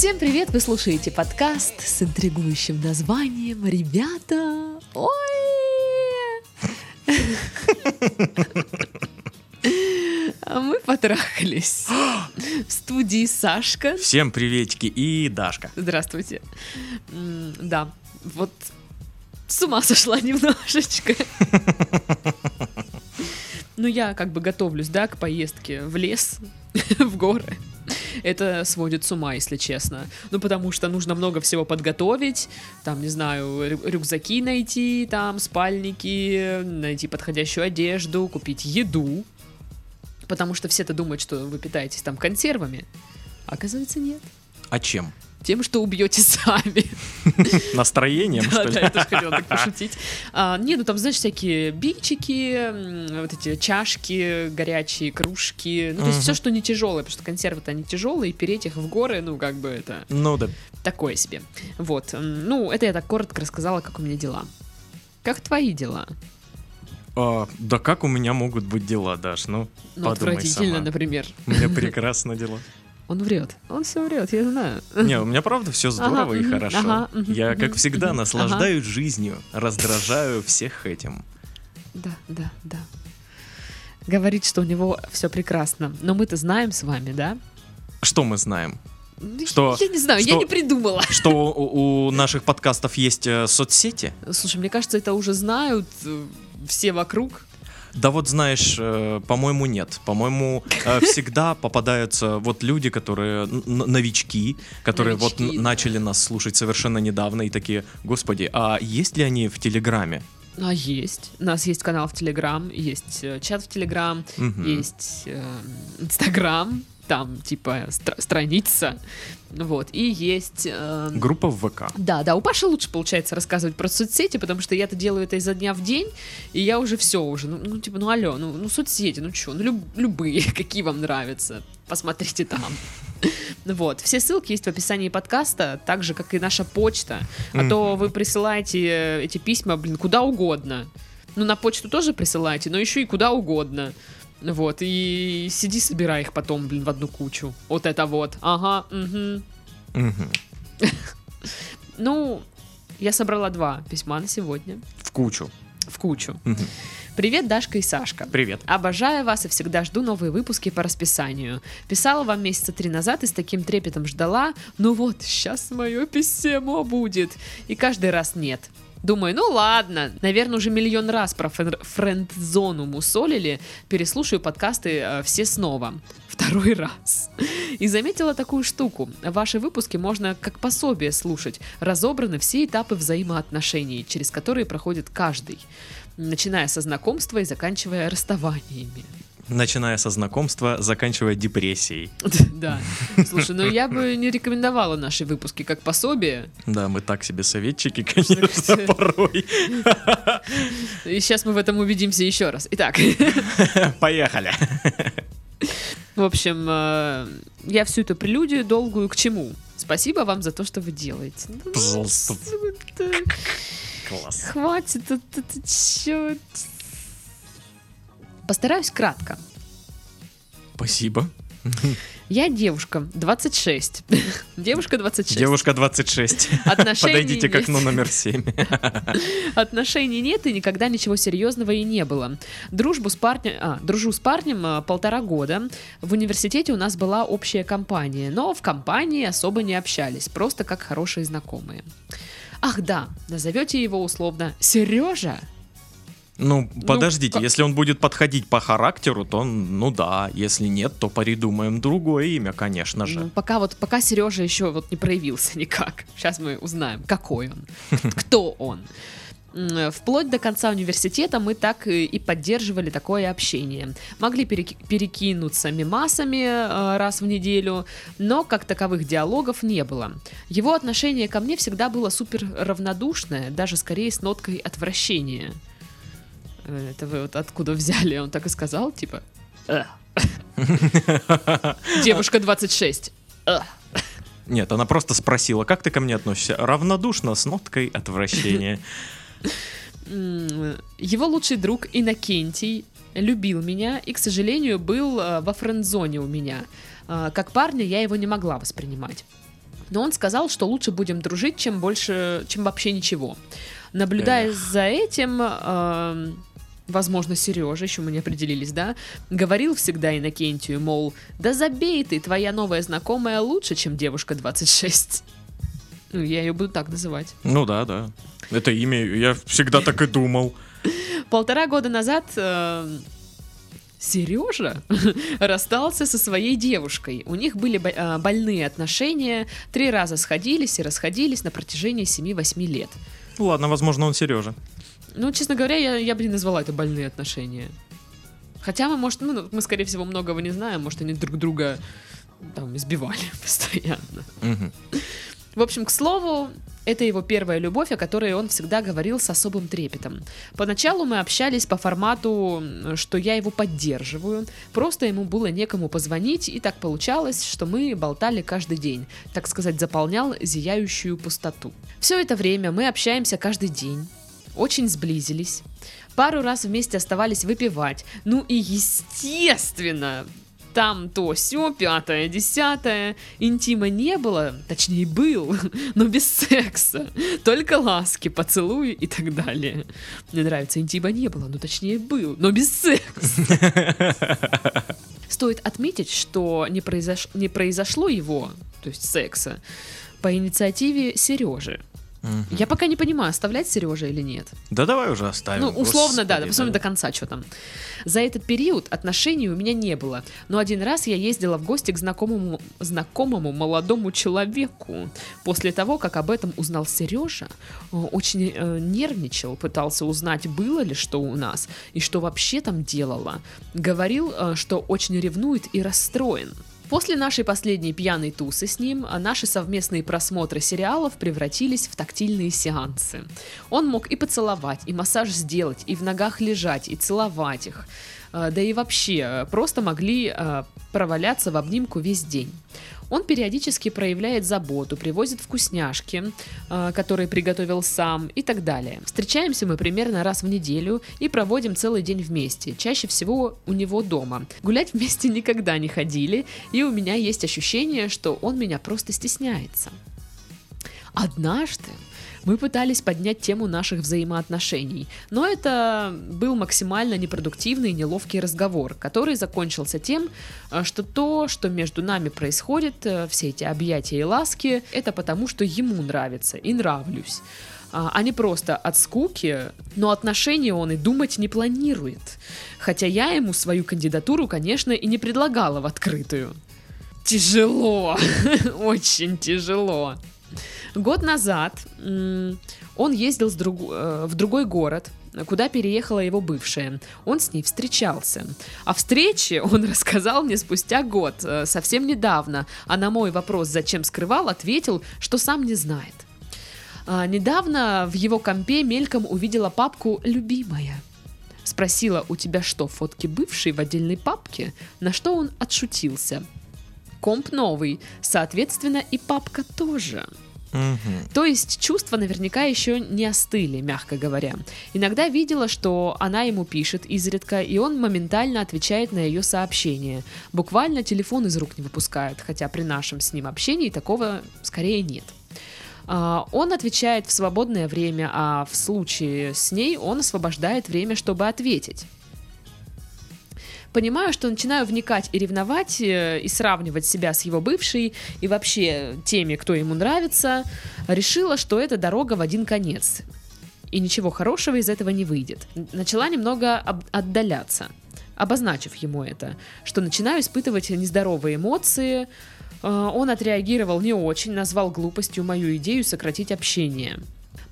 Всем привет! Вы слушаете подкаст с интригующим названием «Ребята, ой!» А мы потрахались в студии Сашка. Всем приветики и Дашка. Здравствуйте. Да, вот с ума сошла немножечко. Ну, я как бы готовлюсь, да, к поездке в лес, в горы. Это сводит с ума, если честно. Ну, потому что нужно много всего подготовить. Там, не знаю, рю- рюкзаки найти, там, спальники, найти подходящую одежду, купить еду. Потому что все-то думают, что вы питаетесь там консервами. А оказывается, нет. А чем? Тем, что убьете сами. Настроением, что ли? да, я тоже хотела так пошутить. А, не, ну там, знаешь, всякие бичики, вот эти чашки горячие, кружки. Ну, то есть все, что не тяжелое, потому что консервы-то они тяжелые, и переть их в горы, ну, как бы это Ну да. такое себе. Вот. Ну, это я так коротко рассказала, как у меня дела. Как твои дела? А, да как у меня могут быть дела, Даш? Ну, Ну, подумай отвратительно, сама. например. У меня прекрасно дела. Он врет. Он все врет, я знаю. Не, у меня правда все здорово Ага, и хорошо. ага, Я, как всегда, наслаждаюсь жизнью, раздражаю всех этим. Да, да, да. Говорит, что у него все прекрасно. Но мы-то знаем с вами, да? Что мы знаем? Ну, Что- Я не знаю, я что- не придумала. Что у, у наших подкастов есть э, соцсети? Слушай, мне кажется, это уже знают э, все вокруг. Да вот знаешь, э, по-моему, нет. По-моему, э, всегда попадаются вот люди, которые новички, которые вот Новички, н- да. начали нас слушать совершенно недавно и такие, господи, а есть ли они в Телеграме? А есть. У нас есть канал в Телеграм, есть э, чат в Телеграм, Мгм. есть э, Инстаграм, там типа стра- страница, вот, и есть... э, Группа в ВК. Да, да, у Паши лучше получается рассказывать про соцсети, потому что я-то делаю это изо дня в день, и я уже все уже, ну, ну, типа, ну алло, ну, ну соцсети, ну что, ну люб- любые, какие вам нравятся, посмотрите там. Вот, все ссылки есть в описании подкаста, так же, как и наша почта, а то вы присылаете э, эти письма, блин, куда угодно. Ну, на почту тоже присылайте, но еще и куда угодно. Вот, и сиди, собирай их потом, блин, в одну кучу. Вот это вот. Ага, угу. Мгм. Ну, я собрала два письма на сегодня В кучу. в кучу. Привет, Дашка и Сашка. Привет. Обожаю вас и всегда жду новые выпуски по расписанию. Писала вам месяца три назад и с таким трепетом ждала. Ну вот, сейчас мое письмо будет. И каждый раз нет. Думаю, ну ладно, наверное, уже миллион раз про френд-зону мусолили, переслушаю подкасты э, все снова. Второй раз. И заметила такую штуку. Ваши выпуски можно как пособие слушать. Разобраны все этапы взаимоотношений, через которые проходит каждый. Начиная со знакомства и заканчивая расставаниями. Начиная со знакомства, заканчивая депрессией. Да. Слушай, ну я бы не рекомендовала наши выпуски как пособие. Да, мы так себе советчики, конечно, порой. И сейчас мы в этом убедимся еще раз. Итак, Поехали. в общем, э, я всю эту прелюдию долгую к чему? Спасибо вам за то, что вы делаете. Ну, Пожалуйста. это- Класс. Хватит, это, это чё? Постараюсь кратко. Спасибо. Я девушка, 26. Девушка 26. Девушка 26. Отношений Подойдите к нет. окну номер 7. Отношений нет и никогда ничего серьезного и не было. Дружбу с парнем, а, дружу с парнем а, полтора года. В университете у нас была общая компания, но в компании особо не общались, просто как хорошие знакомые. Ах да, назовете его условно Сережа? Ну, подождите, как- если он будет подходить по характеру, то ну да, если нет, то придумаем другое имя, конечно же. Ну, пока вот пока Сережа еще вот не проявился никак. Сейчас мы узнаем, какой он, кто он. Вплоть до конца университета мы так и и поддерживали такое общение. Могли переки- перекинуться мимасами э, раз в неделю, но как таковых диалогов не было. Его отношение ко мне всегда было супер равнодушное, даже скорее с ноткой отвращения. Э, Это вы вот откуда взяли? Он так и сказал, типа... «Эх». Девушка 26. Эх. Нет, она просто спросила, как ты ко мне относишься? Равнодушно, с ноткой отвращения. Его лучший друг Иннокентий любил меня и, к сожалению, был э, во френд-зоне у меня. Э, Как парня я его не могла воспринимать. Но он сказал, что лучше будем дружить, чем больше, чем вообще ничего. Наблюдая за этим, э, возможно, Сережа, еще мы не определились, да, говорил всегда Иннокентию, мол, да забей ты, твоя новая знакомая лучше, чем девушка 26. Ну, я ее буду так называть. Ну да, да. Это имя, я всегда так и думал. Полтора года назад э, Сережа расстался со своей девушкой. У них были бо- э, больные отношения, три раза сходились и расходились на протяжении 7-8 лет. Ладно, возможно, он Сережа. Ну, честно говоря, я, я бы не назвала это больные отношения. Хотя мы, может, ну, мы, скорее всего, многого не знаем, может, они друг друга там избивали постоянно. В общем, к слову, это его первая любовь, о которой он всегда говорил с особым трепетом. Поначалу мы общались по формату, что я его поддерживаю, просто ему было некому позвонить, и так получалось, что мы болтали каждый день, так сказать, заполнял зияющую пустоту. Все это время мы общаемся каждый день, очень сблизились, пару раз вместе оставались выпивать, ну и естественно, там то все, пятое, десятое. Интима не было, точнее был, но без секса. Только ласки, поцелуи и так далее. Мне нравится, интима не было, ну точнее был, но без секса. Стоит отметить, что не, произош... не произошло его, то есть секса, по инициативе Сережи. Мгм. Я пока не понимаю, оставлять Сережа или нет. Да давай уже оставим. Ну, условно, да, господи, посмотрим до конца, что там. За этот период отношений у меня не было. Но один раз я ездила в гости к знакомому, знакомому молодому человеку. После того, как об этом узнал Сережа, э, очень э, нервничал, пытался узнать, было ли что у нас и что вообще там делала. Говорил, э, что очень ревнует и расстроен. После нашей последней пьяной тусы с ним а, наши совместные просмотры сериалов превратились в тактильные сеансы. Он мог и поцеловать, и массаж сделать, и в ногах лежать, и целовать их. А, Да и вообще, э, просто могли проваляться в обнимку весь день. Он периодически проявляет заботу, привозит вкусняшки, э, которые приготовил сам и так далее. Встречаемся мы примерно раз в неделю и проводим целый день вместе, чаще всего у него дома. Гулять вместе никогда не ходили, и у меня есть ощущение, что он меня просто стесняется. Однажды мы пытались поднять тему наших взаимоотношений, но это был максимально непродуктивный и неловкий разговор, который закончился тем, э, что то, что между нами происходит, э, все эти объятия и ласки, это потому, что ему нравится и нравлюсь. А а не просто от скуки, но отношения он и думать не планирует. Хотя я ему свою кандидатуру, конечно, и не предлагала в открытую. Тяжело, очень тяжело. Год назад он ездил друг- э, в другой город, куда переехала его бывшая. Он с ней встречался. О встрече он рассказал мне спустя год, э, совсем недавно, а на мой вопрос, зачем скрывал, ответил, что сам не знает. А, недавно в его компе мельком увидела папку «Любимая». Спросила, у тебя что, фотки бывшей в отдельной папке? На что он отшутился. Комп новый, соответственно, и папка тоже. Мгм. То есть чувства наверняка еще не остыли, мягко говоря. Иногда видела, что она ему пишет изредка, и он моментально отвечает на ее сообщения. Буквально телефон из рук не выпускает, хотя при нашем с ним общении такого скорее нет. А, Он отвечает в свободное время, а в случае с ней он освобождает время, чтобы ответить. Понимаю, что начинаю вникать и ревновать, э, и сравнивать себя с его бывшей, и вообще теми, кто ему нравится. Решила, что это дорога в один конец. И ничего хорошего из этого не выйдет. Начала немного отдаляться, обозначив ему это, что начинаю испытывать нездоровые эмоции. Э, Он отреагировал не очень, назвал глупостью мою идею сократить общение.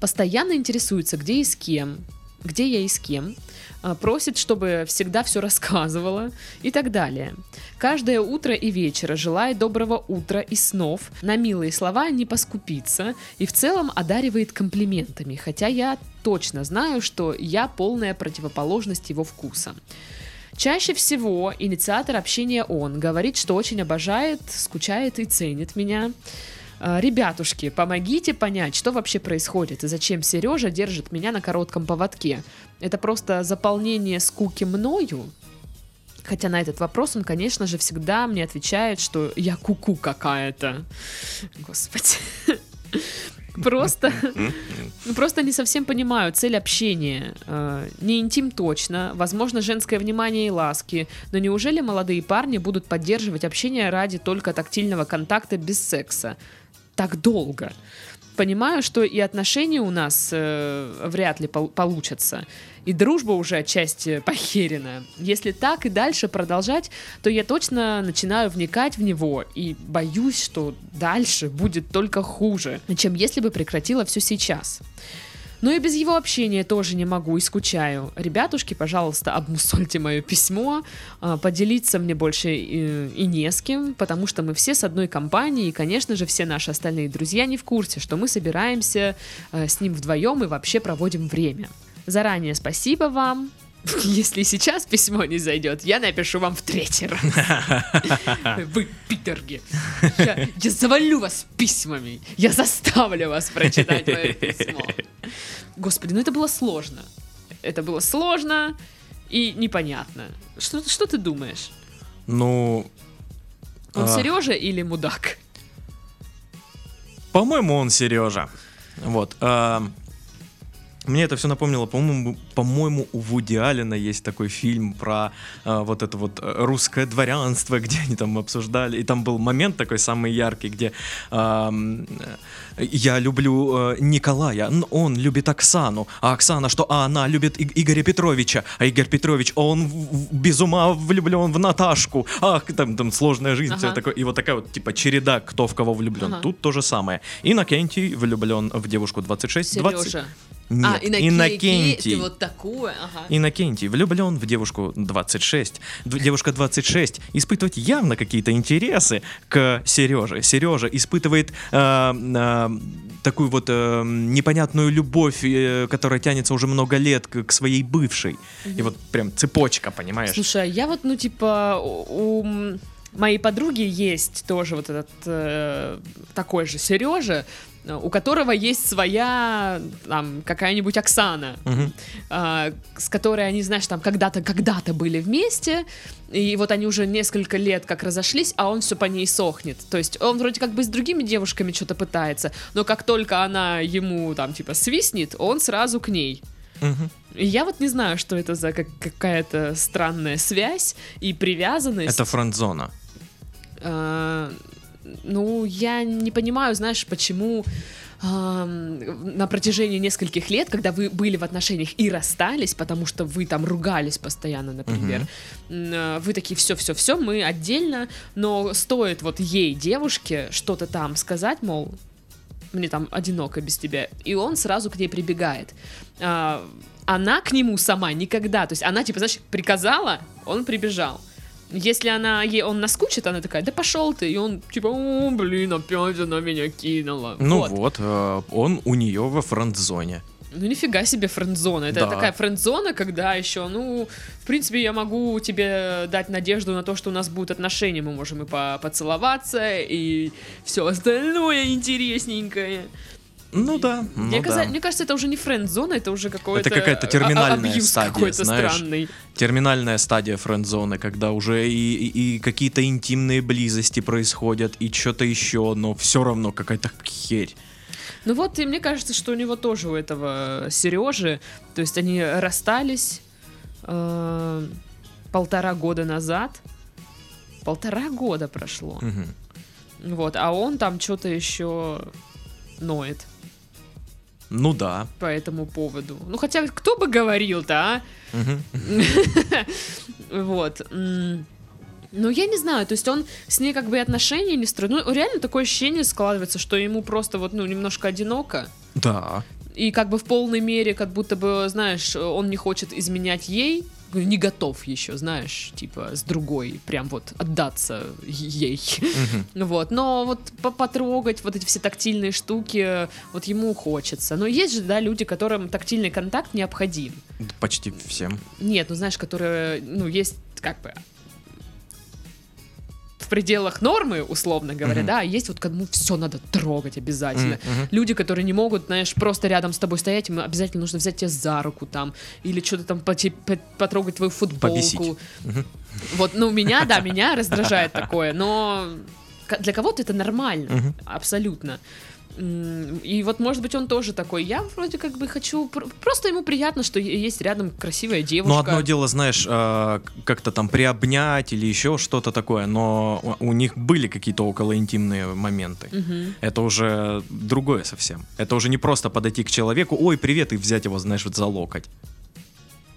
Постоянно интересуется, где и с кем, где я и с кем, а, просит, чтобы всегда все рассказывала и так далее. Каждое утро и вечер желает доброго утра и снов, на милые слова не поскупится и в целом одаривает комплиментами, хотя я точно знаю, что я полная противоположность его вкуса. Чаще всего инициатор общения он говорит, что очень обожает, скучает и ценит меня. А, Ребятушки, помогите понять, что вообще происходит и зачем Сережа держит меня на коротком поводке. Это просто заполнение скуки мною? Хотя на этот вопрос он, конечно же, всегда мне отвечает, что я куку какая-то. Господи. Просто, просто не совсем понимаю цель общения. Э, Не интим точно, возможно, женское внимание и ласки, но неужели молодые парни будут поддерживать общение ради только тактильного контакта без секса? Так долго. Понимаю, что и отношения у нас э, вряд ли пол- получатся, и дружба уже отчасти похерена. Если так и дальше продолжать, то я точно начинаю вникать в него и боюсь, что дальше будет только хуже, чем если бы прекратила все сейчас. Но и без его общения тоже не могу и скучаю. Ребятушки, пожалуйста, обмусольте мое письмо. А, Поделиться мне больше и, и не с кем, потому что мы все с одной компании, и, конечно же, все наши остальные друзья не в курсе, что мы собираемся э, с ним вдвоем и вообще проводим время. Заранее спасибо вам. Если сейчас письмо не зайдет, я напишу вам в третий раз. Вы питерги. Я, я завалю вас письмами. Я заставлю вас прочитать мое письмо. Господи, ну это было сложно. Это было сложно и непонятно. Что, что ты думаешь? Ну, Он А. Сережа или мудак? по-моему, он Сережа. Вот. а, Мне это все напомнило, по-моему, по-моему, у Вуди Аллена есть такой фильм про а, вот это вот э, русское дворянство, где они там обсуждали. И там был момент такой самый яркий, где э, я люблю э, Николая, он любит Оксану, а Оксана что? А она любит И- Игоря Петровича, а Игорь Петрович, он в- без ума влюблен в Наташку. Ах, там, там сложная жизнь, все Ага. такое. И вот такая вот типа череда, кто в кого влюблен. Ага. Тут то же самое. Иннокентий влюблен в девушку 26, 20. Нет, а, Иннокентий. Иннокентий. Вот такое, ага. Иннокентий влюблен в девушку 26. Д- Девушка 26 испытывает явно какие-то интересы к Сереже. Сережа испытывает э, э, такую вот э, непонятную любовь, э, которая тянется уже много лет к, к своей бывшей. И вот прям цепочка, понимаешь? Слушай, а я вот, ну, типа, у, у моей подруги есть тоже вот этот э, такой же Сережа, у которого есть своя, там, какая-нибудь Оксана, Мгм. а, с которой они, знаешь, там, когда-то, когда-то были вместе, и вот они уже несколько лет как разошлись, а он все по ней сохнет. То есть он вроде как бы с другими девушками что-то пытается, но как только она ему, там, типа, свистнет, он сразу к ней. И Я вот не знаю, что это за как- какая-то странная связь и привязанность. Это френд-зона. А, ну, я не понимаю, знаешь, почему на протяжении нескольких лет, когда вы были в отношениях и расстались, потому что вы там ругались постоянно, например, а, вы такие, все-все-все, мы отдельно, но стоит вот ей, девушке, что-то там сказать, мол, мне там одиноко без тебя, и он сразу к ней прибегает. А, она к нему сама никогда, то есть она типа, знаешь, приказала, он прибежал. Если она ей он наскучит, она такая, да пошел ты, и он типа, о, блин, опять она меня кинула. Ну Вот. вот, э, он у нее во френд-зоне. Ну нифига себе френд-зона. Это Да. такая френд-зона, когда еще, ну, в принципе, я могу тебе дать надежду на то, что у нас будут отношения, мы можем и по поцеловаться, и все остальное интересненькое. Ну да, ну мне, да. мне кажется, это уже не френд-зона, это уже какой-то... Это какая-то терминальная стадия, какой-то знаешь. странный. терминальная стадия френд-зоны, когда уже и, и- и какие-то интимные близости происходят, и что-то еще, но все равно какая-то херь. Ну вот, и мне кажется, что у него тоже, у этого Сережи, то есть они расстались э, полтора года назад. Полтора года прошло. Мгм. Вот, а он там что-то еще ноет Ну да. по этому поводу. Ну, хотя кто бы говорил-то, а? Вот. Ну, я не знаю, то есть он с ней как бы и отношения не строит. Ну, реально такое ощущение складывается, что ему просто вот, ну, немножко одиноко. Да. И как бы в полной мере, как будто бы, знаешь, он не хочет изменять ей, не готов еще, знаешь, типа с другой, прям вот отдаться ей. Мгм. Вот, но вот по- потрогать вот эти все тактильные штуки, вот ему хочется. Но есть же, да, люди, которым тактильный контакт необходим. Почти всем. Нет, ну знаешь, которые, ну, есть как бы в пределах нормы, условно говоря, Мгм. да, а есть вот кому все надо трогать обязательно. Мгм. Люди, которые не могут, знаешь, просто рядом с тобой стоять, им обязательно нужно взять тебя за руку там, или что-то там поте- по- потрогать твою футболку. Побесить. Мгм. Вот, ну, меня, да, меня раздражает такое, но для кого-то это нормально, абсолютно. И вот, может быть, он тоже такой. Я вроде как бы хочу... пр- Просто ему приятно, что есть рядом красивая девушка. Ну, одно дело, знаешь, э, как-то там приобнять или еще что-то такое, но у них были какие-то околоинтимные моменты. Мгм. Это уже другое совсем. Это уже не просто подойти к человеку, ой, привет, и взять его, знаешь, вот за локоть.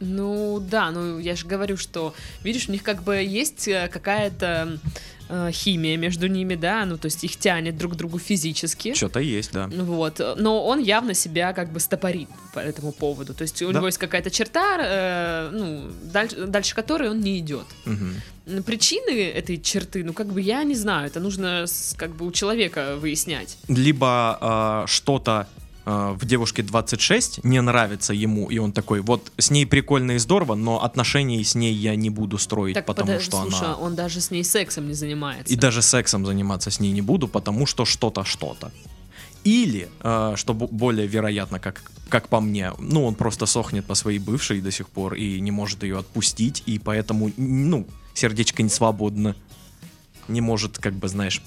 Ну да, ну я же говорю, что, видишь, у них как бы есть э, какая-то э, химия между ними, да, ну то есть их тянет друг к другу физически. Что-то есть, да. Вот, но он явно себя как бы стопорит по этому поводу. То есть у Да. него есть какая-то черта, э, ну, дальше, дальше которой он не идет. М, Причины этой черты, ну, как бы я не знаю, это нужно как бы у человека выяснять. Либо э, что-то э, в девушке 26 не нравится ему, и он такой, вот с ней прикольно и здорово, но отношений с ней я не буду строить, Так, потому пода- что слушай, она... он даже с ней сексом не занимается. И даже сексом заниматься с ней не буду, потому что что-то, что-то. Или, э, что бо- более вероятно, как, как по мне, ну, он просто сохнет по своей бывшей до сих пор и не может ее отпустить, и поэтому, ну, сердечко не свободно. Не может, как бы, знаешь,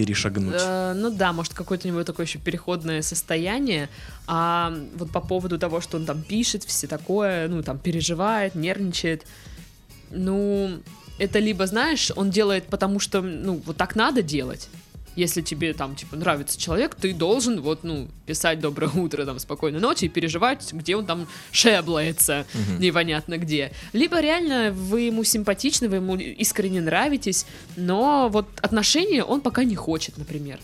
перешагнуть. Э, ну да, может какое-то у него такое еще переходное состояние. А вот по поводу того, что он там пишет, все такое, ну там переживает, нервничает. Ну, это либо, знаешь, он делает потому, что, ну, вот так надо делать. Если тебе там, типа, нравится человек, ты должен вот, ну, писать «Доброе утро», там, «Спокойной ночи» и переживать, где он там шеблается, Мгм. непонятно где. Либо реально вы ему симпатичны, вы ему искренне нравитесь, но вот отношения он пока не хочет, например.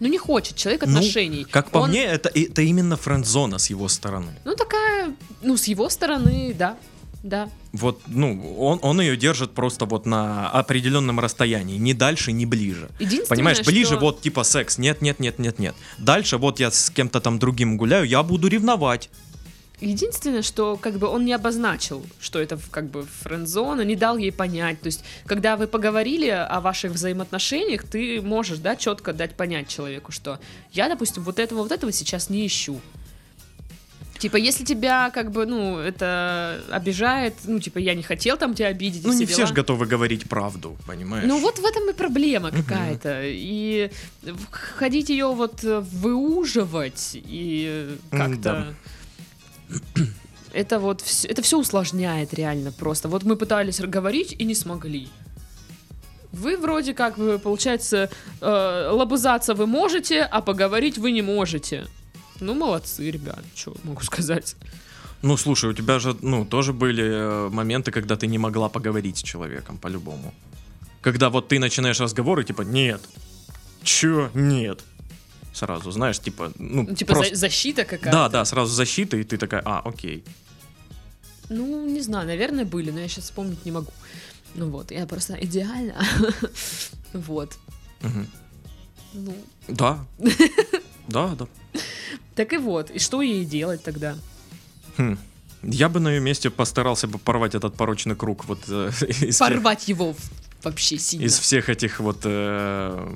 Ну, не хочет человек Ну, отношений. Как по Он- мне, это, это именно френд-зона с его стороны. Ну, такая, ну, с его стороны, да, да. Вот, ну, он, он ее держит просто вот на определенном расстоянии, ни дальше, ни ближе. Понимаешь, ближе что- вот типа секс, нет, нет, нет, нет, нет. Дальше вот я с кем-то там другим гуляю, я буду ревновать. Единственное, что как бы он не обозначил, что это как бы френд-зона, не дал ей понять. То есть, когда вы поговорили о ваших взаимоотношениях, ты можешь, да, четко дать понять человеку, что я, допустим, вот этого, вот этого сейчас не ищу. Типа, если тебя, как бы, ну, это обижает, ну, типа, я не хотел там тебя обидеть, Ну, все не все дела. же готовы говорить правду, понимаешь? Ну вот в этом и проблема какая-то. И ходить ее вот э, выуживать и как-то... Это вот вс- это все усложняет реально просто. Вот мы пытались говорить и не смогли. Вы вроде как, вы, получается, э, лобызаться вы можете, а поговорить вы не можете. Ну, молодцы, ребят, что могу сказать. Ну, слушай, у тебя же, ну, тоже были э, моменты, когда ты не могла поговорить с человеком, по-любому. Когда вот ты начинаешь разговор и типа, нет, чё, нет. Сразу, знаешь, типа, ну, Ну, типа просто- за- защита какая-то. Да, да, сразу защита, и ты такая, а, окей. Ну, не знаю, наверное, были, но я сейчас вспомнить не могу. Ну вот, я просто идеально. Вот. Ну, Да. Да, да. так и вот. И что ей делать тогда? Хм. Я бы на ее месте постарался бы порвать этот порочный круг вот э, из, всех, Порвать его вообще сильно. из всех этих вот э,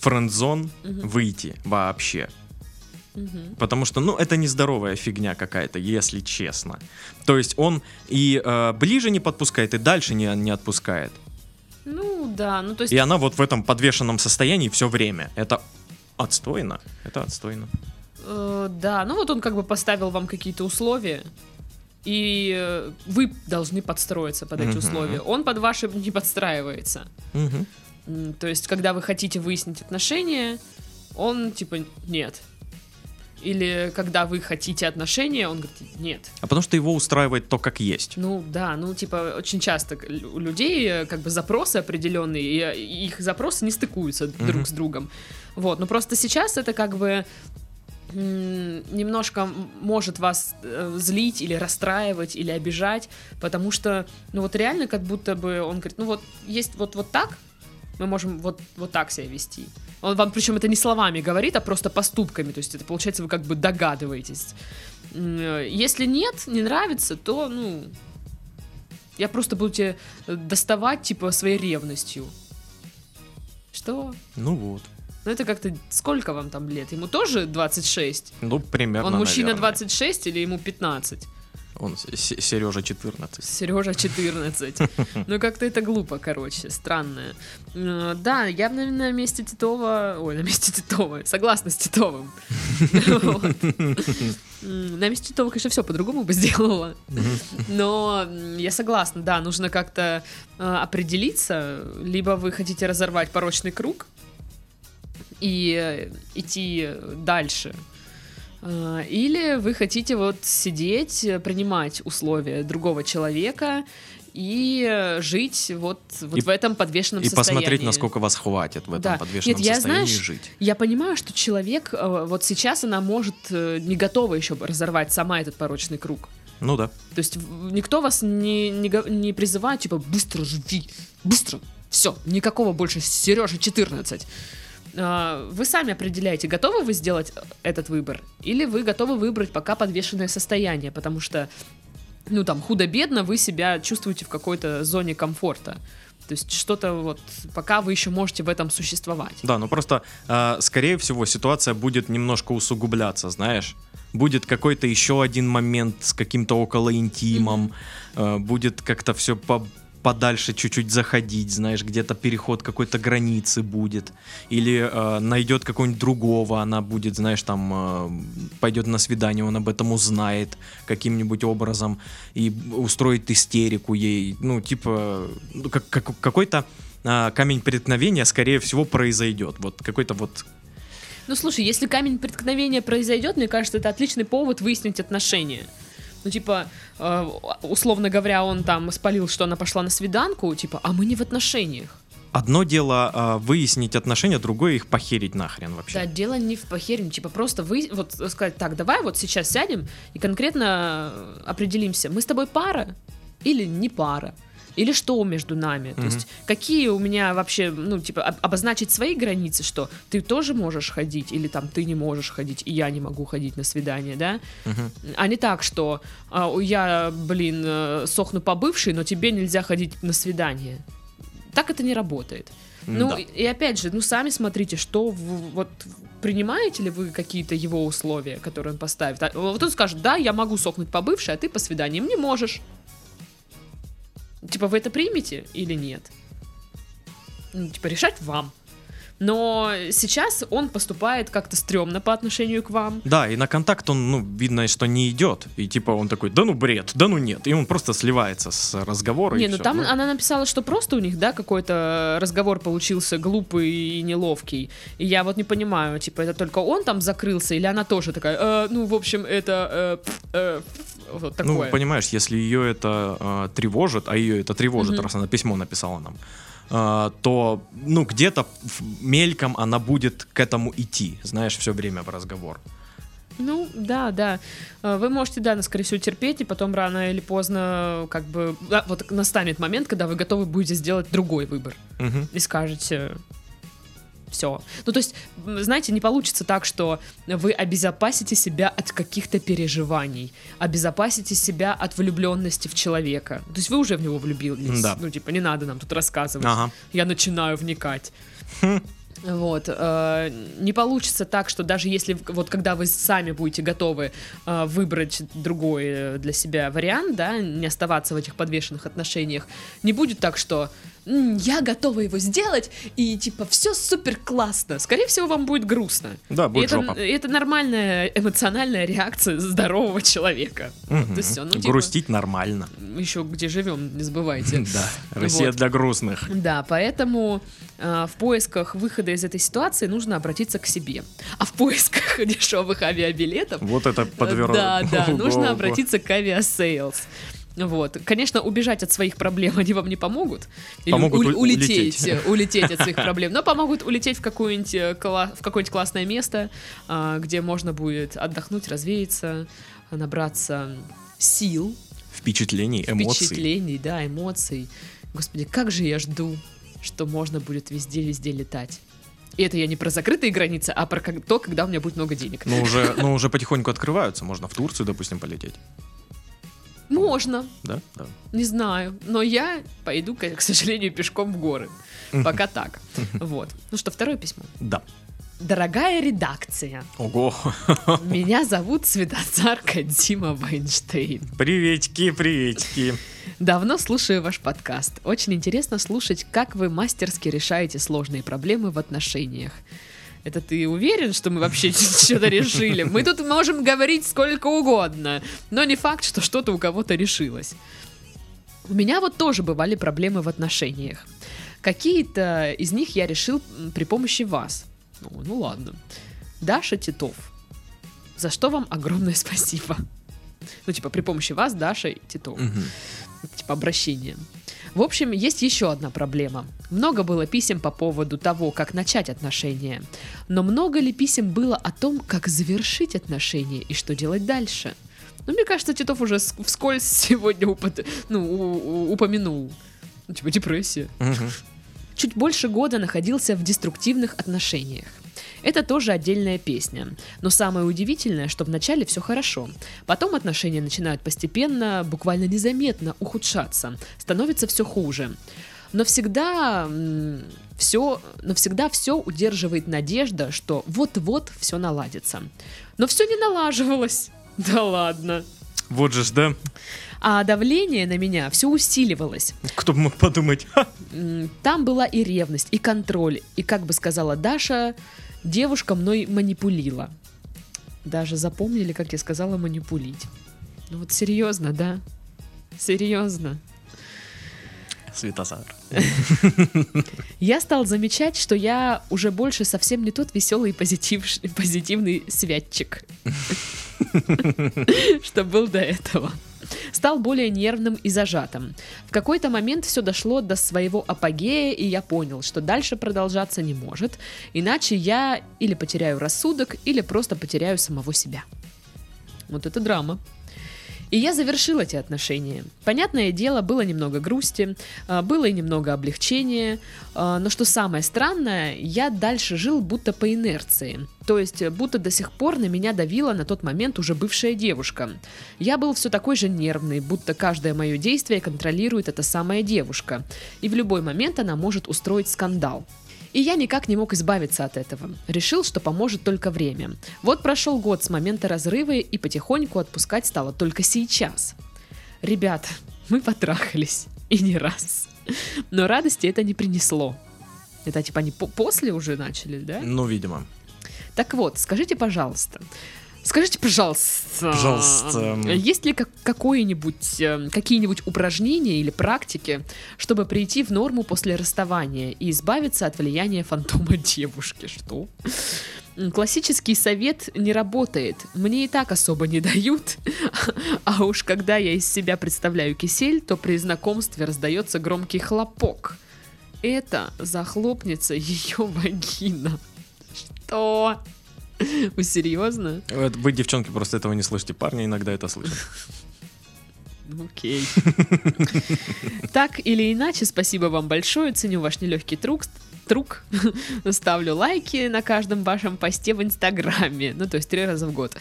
френд-зон Мгм. выйти вообще. Мгм. Потому что, ну, это нездоровая фигня какая-то, если честно. То есть он и э, ближе не подпускает, и дальше не, не отпускает. Ну, да, ну то есть... И она вот в этом подвешенном состоянии все время. Это отстойно. Это отстойно. э, да, ну вот он как бы поставил вам какие-то условия, и э, вы должны подстроиться под эти Мгм. условия. Он под ваши не подстраивается. М, То есть, когда вы хотите выяснить отношения, он типа нет. Или когда вы хотите отношения, он говорит нет. А потому что его устраивает то, как есть. Ну да, ну типа очень часто у людей э, как бы запросы определенные, и э, их запросы не стыкуются друг Мгм. с другом. Вот, но просто сейчас это как бы немножко может вас э, злить или расстраивать или обижать, потому что, ну вот реально как будто бы он говорит, ну вот есть вот вот так, мы можем вот вот так себя вести. Он вам причем это не словами говорит, а просто поступками, то есть это получается вы как бы догадываетесь. Э, Если нет, не нравится, то ну Я просто буду тебя э, доставать, типа, своей ревностью. Что? Ну вот. Ну это как-то... Сколько вам там лет? Ему тоже 26? Ну, примерно, Он мужчина наверное. 26 или ему 15? Он Сережа 14. Сережа 14. Ну, как-то это глупо, короче, странно. Э, Да, я бы, наверное, на месте Титова... Ой, на месте Титова. Согласна с Титовым. На месте Титова, конечно, все по-другому бы сделала. Но я согласна, да, нужно как-то э, определиться. Либо вы хотите разорвать порочный круг и э, идти дальше. А, Или вы хотите вот сидеть, э, принимать условия другого человека и э, жить вот, вот И- в этом подвешенном И состоянии. посмотреть, насколько вас хватит в этом Да. подвешенном Нет, я, состоянии знаешь, жить. Я понимаю, что человек, э, вот сейчас она может э, не готова еще разорвать сама этот порочный круг. Ну да. То есть никто вас не, не, не призывает, типа, быстро живи, быстро, все, никакого больше Сережа 14. А, Вы сами определяете, готовы вы сделать этот выбор, или вы готовы выбрать пока подвешенное состояние, потому что, ну там, худо-бедно вы себя чувствуете в какой-то зоне комфорта. То есть что-то вот, пока вы еще можете в этом существовать. Да, ну просто, э, скорее всего, ситуация будет немножко усугубляться, знаешь. Будет какой-то еще один момент с каким-то около интимом, э, будет как-то все по подальше чуть-чуть заходить, знаешь, где-то переход какой-то границы будет, или э, найдет какого-нибудь другого, она будет, знаешь, там э, пойдет на свидание, он об этом узнает каким-нибудь образом и устроит истерику ей, ну типа ну, как, как- какой-то а, камень преткновения, скорее всего, произойдет. Вот какой-то вот... Ну слушай, если камень преткновения произойдет, мне кажется, это отличный повод выяснить отношения. Ну, типа, э, условно говоря, он там спалил, что она пошла на свиданку, типа, а мы не в отношениях. Одно дело а, выяснить отношения, другое их похерить нахрен вообще. Да, дело не в похерении, типа просто вы, вот сказать, так, давай вот сейчас сядем и конкретно э, определимся, мы с тобой пара или не пара. Или что между нами? То есть, какие у меня вообще, ну, типа, об- обозначить свои границы, что ты тоже можешь ходить, или там ты не можешь ходить, и я не могу ходить на свидание, да? А не так, что а, я, блин, э, сохну по бывшей, но тебе нельзя ходить на свидание. Так это не работает. Ну, Да. и, и опять же, ну, сами смотрите, что в- вот принимаете ли вы какие-то его условия, которые он поставит. А, вот он скажет, да, я могу сохнуть по бывшей, а ты по свиданиям не можешь. Типа, вы это примете или нет? Ну, типа, решать вам. Но сейчас он поступает как-то стрёмно по отношению к вам. Да, и на контакт он, ну, видно, что не идет. И типа он такой, да ну бред, да ну нет. И он просто сливается с разговора. Не, ну всё. там она написала, что просто у них, да, какой-то разговор получился глупый и неловкий. И я вот не понимаю, типа, это только он там закрылся, или она тоже такая, «Э, ну, в общем, это э, э, пф», вот Ну, такое. понимаешь, если ее это э, тревожит, а ее это тревожит, Мгм. раз она письмо написала нам, то, ну, где-то мельком она будет к этому идти, знаешь, все время в разговор. Ну, да, да. Э, Вы можете, да, скорее всего, терпеть, и потом рано или поздно, как бы, да, вот настанет момент, когда вы готовы будете сделать другой выбор. Мгм. и скажете все. Ну, то есть, знаете, не получится так, что вы обезопасите себя от каких-то переживаний, обезопасите себя от влюбленности в человека. То есть вы уже в него влюбились. Да. Ну, типа, не надо нам тут рассказывать. Ага. Я начинаю вникать. Вот, э, не получится так, что даже если, вот когда вы сами будете готовы э, выбрать другой э, для себя вариант, да, не оставаться в этих подвешенных отношениях, не будет так, что «М, я готова его сделать, и типа все супер классно. Скорее всего, вам будет грустно. Да, И будет это, жопа. и это нормальная эмоциональная реакция здорового человека. Вот и всё. Ну, типа, Грустить нормально. Еще где живем, не забывайте. Да, Россия Вот. для грустных. Да, поэтому э, в поисках выхода из этой ситуации нужно обратиться к себе. А в поисках дешевых авиабилетов Вот это э, подвернуло. Да, да, Ого, нужно обратиться к Aviasales. Вот. Конечно, убежать от своих проблем они вам не помогут. Или Помогут у- улететь, улететь. э, улететь от своих проблем, но помогут улететь в, какую-нибудь, э, в какое-нибудь классное место, а, где можно будет отдохнуть, развеяться, набраться сил, Впечатлений, эмоций. впечатлений, да, эмоций. Господи, как же я жду, что можно будет везде-везде летать. И это я не про закрытые границы, а про то, когда у меня будет много денег. Ну уже, ну, уже потихоньку открываются. Можно в Турцию, допустим, полететь. Можно, Да? Да. не знаю. Но я пойду, к сожалению, пешком в горы. Пока так. Вот. Ну что, второе письмо. Да. Дорогая редакция, Ого. меня зовут Светозарка Дима Вайнштейн. Приветики, приветики. Давно слушаю ваш подкаст. Очень интересно слушать, как вы мастерски решаете сложные проблемы в отношениях. Это ты уверен, что мы вообще что-то решили? Мы тут можем говорить сколько угодно, но не факт, что что-то у кого-то решилось. У меня вот тоже бывали проблемы в отношениях. Какие-то из них я решил при помощи вас. Ну, ну ладно. Даша Титов. За что вам огромное спасибо. Ну, типа, при помощи вас, Даша Титов Мгм. типа обращение. В общем, есть еще одна проблема. Много было писем по поводу того, как начать отношения. Но много ли писем было о том, как завершить отношения и что делать дальше? Ну, мне кажется, Титов уже вскользь сегодня упот- ну, упомянул. Ну, типа депрессия. Чуть больше года находился в деструктивных отношениях. Это тоже отдельная песня. Но самое удивительное, что вначале все хорошо. Потом отношения начинают постепенно, буквально незаметно ухудшаться. Становится все хуже. Но всегда все, но всегда все удерживает надежда, что вот-вот все наладится. Но все не налаживалось. Да ладно. Вот же ж, да? А давление на меня все усиливалось. Кто бы мог подумать? Там была и ревность, и контроль, и, как бы сказала Даша, девушка мной манипулила. Даже запомнили, как я сказала манипулить. Ну вот серьезно, да? Серьезно. Светозар. Я стал замечать, что я уже больше совсем не тот веселый и позитив, позитивный святчик, что был до этого. Стал более нервным и зажатым. В какой-то момент все дошло до своего апогея, и я понял, что дальше продолжаться не может, иначе я или потеряю рассудок, или просто потеряю самого себя. Вот это драма. И я завершил эти отношения. Понятное дело, было немного грусти, а, было и немного облегчения, а, но что самое странное, я дальше жил будто по инерции. То есть, э, будто до сих пор на меня давила на тот момент уже бывшая девушка. Я был все такой же нервный, будто каждое мое действие контролирует эта самая девушка. И в любой момент она может устроить скандал. И я никак не мог избавиться от этого. Решил, что поможет только время. Вот прошел год с момента разрыва, и потихоньку отпускать стало только сейчас. Ребята, мы потрахались. И не раз. Но радости это не принесло. Это типа они по- после уже начали, да? Ну, видимо. Так вот, скажите, пожалуйста. Скажите, пожалуйста, Пожалуйста. есть ли как- какое-нибудь, э, какие-нибудь упражнения или практики, чтобы прийти в норму после расставания и избавиться от влияния фантома девушки? Что? Классический совет не работает. Мне и так особо не дают. А уж когда я из себя представляю кисель, то при знакомстве раздается громкий хлопок. Это захлопнется ее вагина. Что? Вы серьезно? Вы, девчонки, просто этого не слышите. Парни иногда это слышат. Ну, Окей. Так или иначе, спасибо вам большое. Ценю ваш нелегкий труд. Трук. Ставлю лайки на каждом вашем посте в Инстаграме. Ну, то есть три раза в год.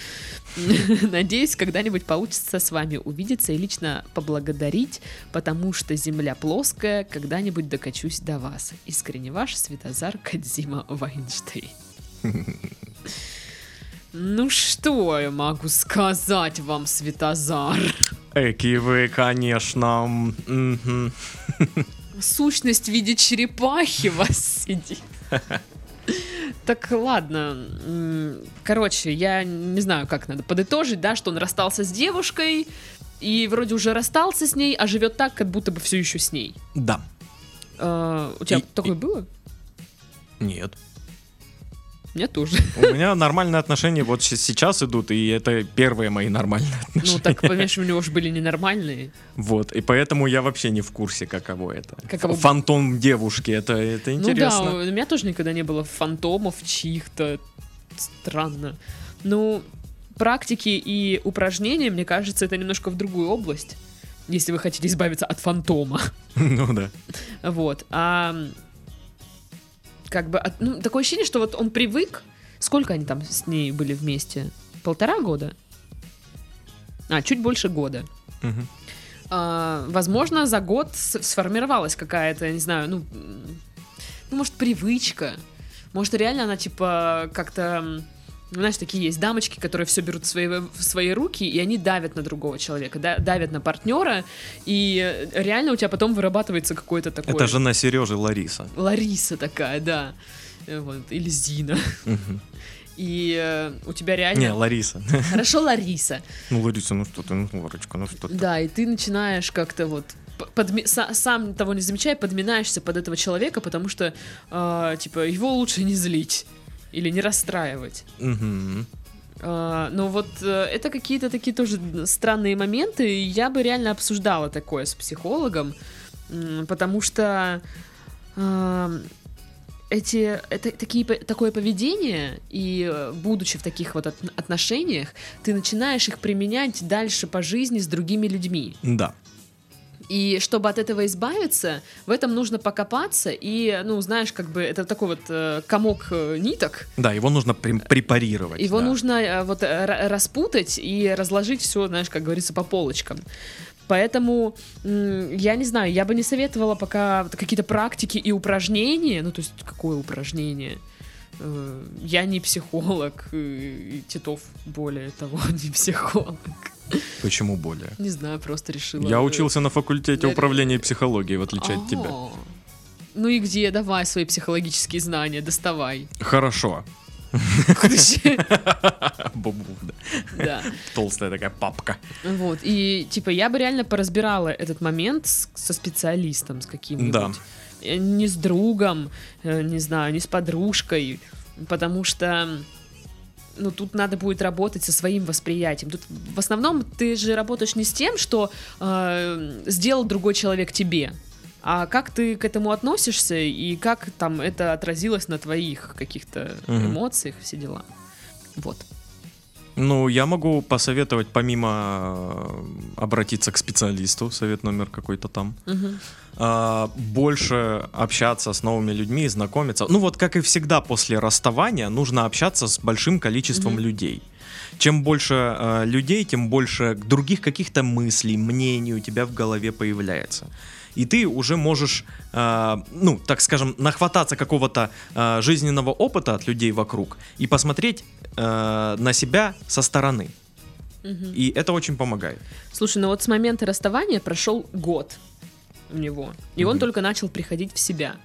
Надеюсь, когда-нибудь получится с вами увидеться и лично поблагодарить, потому что земля плоская, когда-нибудь докачусь до вас. Искренне ваш Светозар Кадзима Вайнштейн. Ну что я могу сказать вам, Светозар? Эки вы, конечно. Сущность в виде черепахи вас сидит. Так, ладно. Короче, я не знаю, как надо подытожить, да, что он расстался с девушкой, и вроде уже расстался с ней, а живет так, как будто бы все еще с ней. Да. А, у тебя И- такое и- было? Нет. Меня тоже. У меня нормальные отношения вот сейчас идут, и это первые мои нормальные отношения. Ну, так, понимаешь, у него же были ненормальные. Вот, и поэтому я вообще не в курсе, каково это. Каково- Фантом девушки, это, это Ну да, интересно. у меня тоже никогда не было фантомов чьих-то. Странно. Ну, практики и упражнения, мне кажется, это немножко в другую область. Если вы хотите избавиться от фантома. Ну да. Вот. А как бы ну, такое ощущение, что вот он привык. Сколько они там с ней были вместе? Полтора года? А, чуть больше года. Мгм. а, возможно, за год сформировалась какая-то, я не знаю, ну, ну, может, привычка. Может, реально она, типа, как-то... Знаешь, такие есть дамочки, которые все берут в свои, в свои руки, и они давят на другого человека, да- давят на партнера, и реально у тебя потом вырабатывается какой-то такой... Это жена Сережи Лариса. Лариса такая, да. Вот, или Зина. И э, у тебя реально... Не, Лариса. Хорошо, Лариса. Ну, Лариса, ну что ты, ну, Ларочка, ну что ты. Да, и ты начинаешь как-то вот подми- са- сам того не замечая, подминаешься под этого человека, потому что, э, типа, его лучше не злить или не расстраивать. Мгм. А, но вот э, это какие-то такие тоже странные моменты, и я бы реально обсуждала такое с психологом, потому что а, эти, это, такие, такое поведение, и э, будучи в таких вот от- отношениях, ты начинаешь их применять дальше по жизни с другими людьми. Да. И чтобы от этого избавиться, в этом нужно покопаться, и, ну, знаешь, как бы это такой вот э, комок э, ниток, Да, его нужно прем- препарировать. его да. нужно э, вот э, ра- распутать и разложить все, знаешь, как говорится, по полочкам. Поэтому я не знаю, я бы не советовала пока какие-то практики и упражнения. Ну, то есть, какое упражнение? Э, Я не психолог, э, и Титов более того, не психолог. Почему более? Не знаю, просто решила. Я учился на факультете я- управления психологией, в отличие от тебя. А. Ну и где? Давай свои психологические знания, доставай. Хорошо. Да. Да. Толстая такая папка. Вот, и типа я бы реально поразбирала этот момент с- со специалистом, с каким-нибудь. Да. Э, Не с другом, э, не знаю, не с подружкой, потому что ну, тут надо будет работать со своим восприятием. Тут в основном ты же работаешь не с тем, что э, сделал другой человек тебе, а как ты к этому относишься и как там это отразилось на твоих каких-то Мгм. эмоциях, все дела. Вот. Ну, я могу посоветовать, помимо э, обратиться к специалисту, совет номер какой-то там, а, больше общаться с новыми людьми, знакомиться. Ну вот, как и всегда после расставания, нужно общаться с большим количеством Мгм. людей. Чем больше э, людей, тем больше других каких-то мыслей, мнений у тебя в голове появляется. И ты уже можешь, э, ну, так скажем, нахвататься какого-то э, жизненного опыта от людей вокруг и посмотреть э, на себя со стороны. Мгм. И это очень помогает. Слушай, ну вот с момента расставания прошел год у него, и он Мгм. только начал приходить в себя.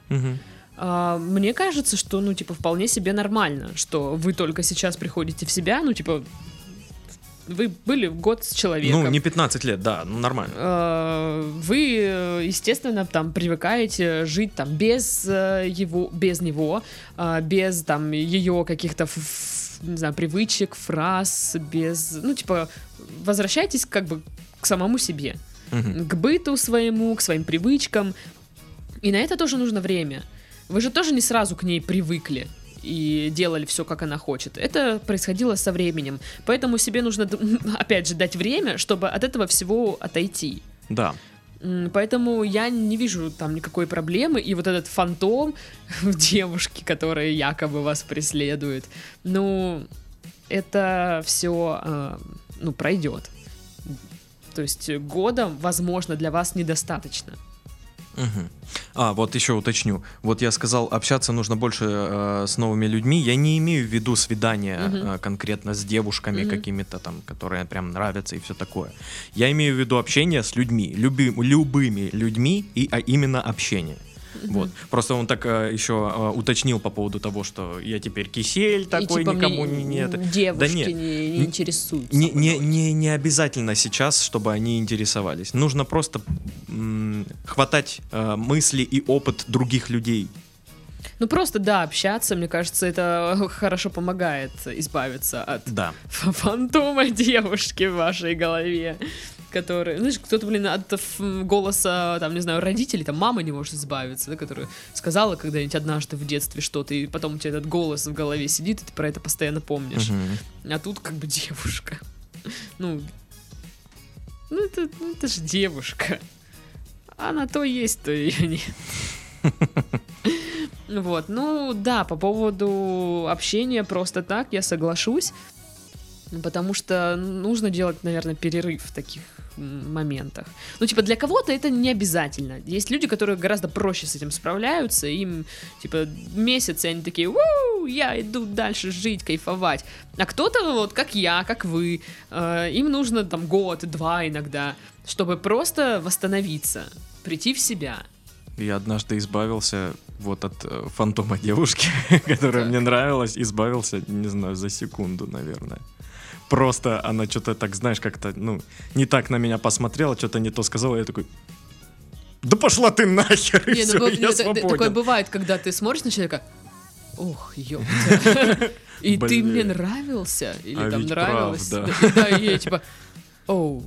А, мне кажется, что, ну, типа, вполне себе нормально, что вы только сейчас приходите в себя, ну, типа, вы были год с человеком. Ну, не 15 лет, да, ну нормально. А, Вы, естественно, там привыкаете жить там без э, его, без него, а, без там ее каких-то, не знаю, привычек, фраз, без, ну типа, возвращайтесь как бы к самому себе Мгм. к быту своему, к своим привычкам. И на это тоже нужно время. Вы же тоже не сразу к ней привыкли и делали все, как она хочет. Это происходило со временем. Поэтому себе нужно, опять же, дать время, чтобы от этого всего отойти. Да. Поэтому я не вижу там никакой проблемы. И вот этот фантом девушки, которая якобы вас преследует, ну, это все, ну, пройдет. То есть года, возможно, для вас недостаточно. Мгм. А, вот еще уточню. Вот я сказал, общаться нужно больше э, с новыми людьми. Я не имею в виду свидания Мгм. э, конкретно с девушками Мгм. какими-то там, которые прям нравятся и все такое. Я имею в виду общение с людьми, люби- любыми людьми, и, а именно общение. Вот. Просто он так э, еще э, уточнил по поводу того, что я теперь кисель И, такой, типа, никому не нет. Девушки нет. не, не интересуются. Не, не, не, не обязательно сейчас, чтобы они интересовались. Нужно просто м, хватать э, мысли и опыт других людей. Ну просто да, общаться, мне кажется, это хорошо помогает избавиться от Да. фантома девушки в вашей голове. Который, знаешь, кто-то, блин, от голоса, там, не знаю, родителей, там, мама не может избавиться, да, которая сказала когда-нибудь однажды в детстве что-то, и потом у тебя этот голос в голове сидит, и ты про это постоянно помнишь. Мгм. А тут как бы девушка. Ну, ну это, ну, это же девушка. Она то есть, то ее нет. Вот, ну да, по поводу общения просто так я соглашусь, потому что нужно делать, наверное, перерыв в таких моментах. Ну, типа, для кого-то это не обязательно. Есть люди, которые гораздо проще с этим справляются, им, типа, месяц, и они такие, «Уу, я иду дальше жить, кайфовать. А кто-то, вот, как я, как вы, э, им нужно, там, год, два иногда, чтобы просто восстановиться, прийти в себя. Я однажды избавился вот от э, фантома девушки, которая Так. мне нравилась, избавился, не знаю, за секунду, наверное. Просто она что-то так, знаешь, как-то, ну, не так на меня посмотрела, что-то не то сказала, я такой, да пошла ты нахер, и Не, ну, всё, быв- я та- такое бывает, когда ты смотришь на человека, ох, ёпта, и ты мне нравился, или А там нравилась. Да, да, и я типа, оу,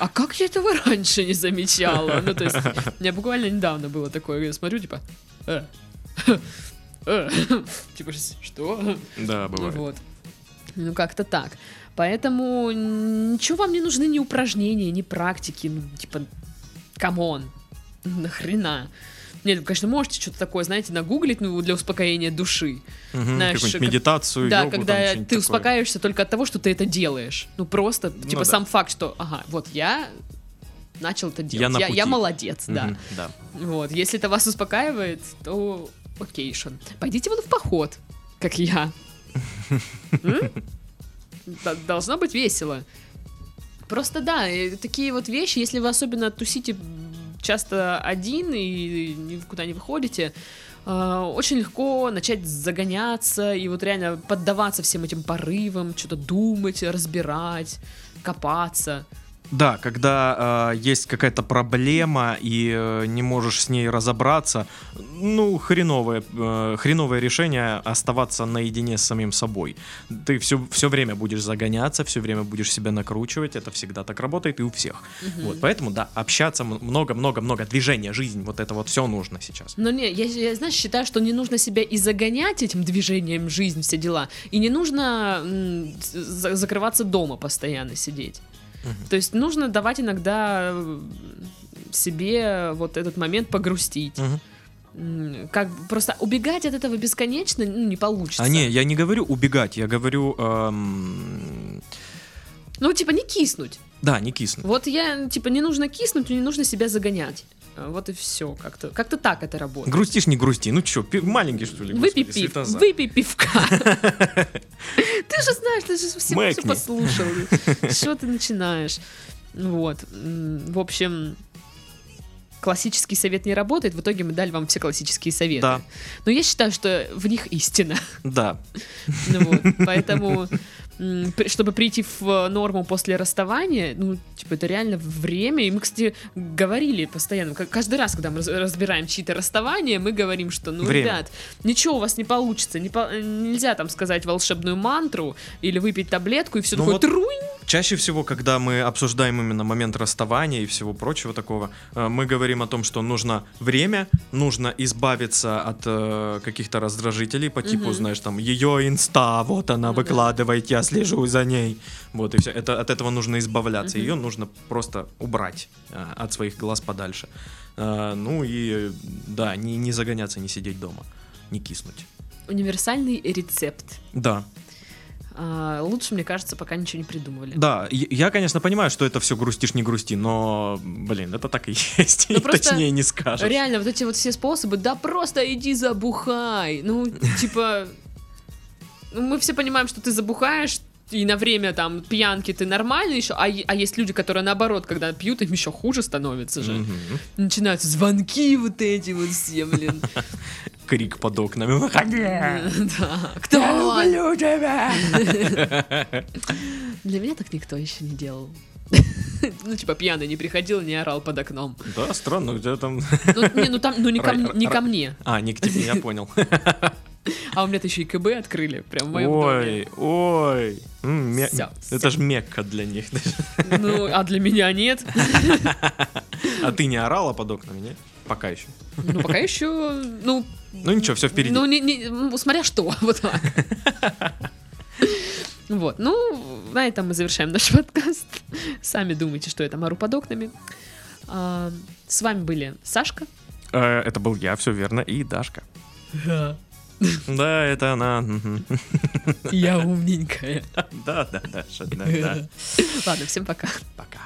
а как я этого раньше не замечала? Ну, то есть, у меня буквально недавно было такое, я смотрю, типа, э, э, типа, что? Да, бывает. Вот. Ну, как-то так. Поэтому ничего вам не нужны ни упражнения, ни практики. Ну, типа, come on, нахрена. Нет, вы, конечно, можете что-то такое, знаете, нагуглить, ну, для успокоения души. Мгм, знаешь, как- медитацию, да, йогу, там когда что-нибудь ты такое. успокаиваешься только от того, что ты это делаешь. Ну, просто, типа, да. сам факт, что, ага, вот я начал это делать. Я, я пути. молодец, да. Мгм, да. Вот, если это вас успокаивает, то окейшн. Пойдите вон в поход, как я. Должно быть весело. Просто да, такие вот вещи, если вы особенно тусите часто один и никуда не выходите, э, очень легко начать загоняться и вот реально поддаваться всем этим порывам, что-то думать, разбирать, копаться. Да, когда э, есть какая-то проблема и э, не можешь с ней разобраться, ну, хреновое, э, хреновое решение оставаться наедине с самим собой. Ты все, все время будешь загоняться, все время будешь себя накручивать, это всегда так работает и у всех. Вот, поэтому, да, общаться много-много-много, движения, жизнь, вот это вот все нужно сейчас. Но не, я, я, знаешь, считаю, что не нужно себя и загонять этим движением жизнь, все дела. И не нужно м, за- закрываться дома постоянно сидеть. То есть нужно давать иногда э, себе вот этот момент погрустить. М, Как просто убегать от этого бесконечно ну, не получится. А не, я не говорю убегать, я говорю, эм, Ну, типа, не киснуть. да, не киснуть. Вот я, типа, не нужно киснуть, не нужно себя загонять. А, Вот и все. Как-то как так это работает. Грустишь, не грусти. Ну пи- маленький что ли? Выпей пив, выпей пивка. Ты же знаешь, ты же все послушал. Что ты начинаешь? Вот. М, В общем, классический совет не работает. В итоге мы дали вам все классические советы. Да. Но я считаю, что в них истина. Да. Ну вот, Поэтому, чтобы прийти в норму после расставания, ну, типа, это реально время. И мы, кстати, говорили постоянно, каждый раз, когда мы раз- разбираем чьи-то расставания, мы говорим, что, ну, Время. ребят, ничего у вас не получится. Не по- нельзя там сказать волшебную мантру или выпить таблетку, и все Ну такое вот- труинь. Чаще всего, когда мы обсуждаем именно момент расставания и всего прочего такого, э, мы говорим о том, что нужно время, нужно избавиться от э, каких-то раздражителей по типу, Мгм. знаешь, там, ее инста, вот она Ну да. Я слежу за ней. Вот и все. Это, от этого нужно избавляться. Ее нужно просто убрать э, от своих глаз подальше. Э, ну и, да, не, не загоняться, не сидеть дома, не киснуть. Универсальный рецепт. Да, А, лучше, мне кажется, пока ничего не придумывали. Да, я, конечно, понимаю, что это все грустишь, не грусти, но, блин, это так и есть. Ну, и Точнее не скажешь. Реально, вот эти вот все способы, да просто иди забухай. Ну, типа, мы все понимаем, что ты забухаешь, и на время там пьянки ты нормально еще, а, а есть люди, которые наоборот, когда пьют, им еще хуже становится же. Мгм. Начинаются звонки вот эти вот все, блин. Крик под окнами. Выходи! Да. Кто? он? люблю тебя! Для меня так никто еще не делал. Ну, типа, пьяный не приходил, не орал под окном. Да, странно, где там... Ну, не, ну там, ну не ко, не ко мне. А, не к тебе, я понял. А у меня-то еще и КБ открыли, прям в моем доме. Ой, ой. М, ме- Всё, Это всё. ж Мекка для них. Ну, а для меня нет. А ты не орала под окнами, нет? Пока еще. Ну, пока еще, ну... Ну ничего, все впереди. Ну, не, не- смотря что, вот так. Вот, ну, на этом мы завершаем наш подкаст. Сами думайте, что я там ору под окнами. А, С вами были Сашка. Э, Это был я, все верно, и Дашка. Да, это она. Я умненькая. Да, да, да, да. Ладно, всем пока. Пока.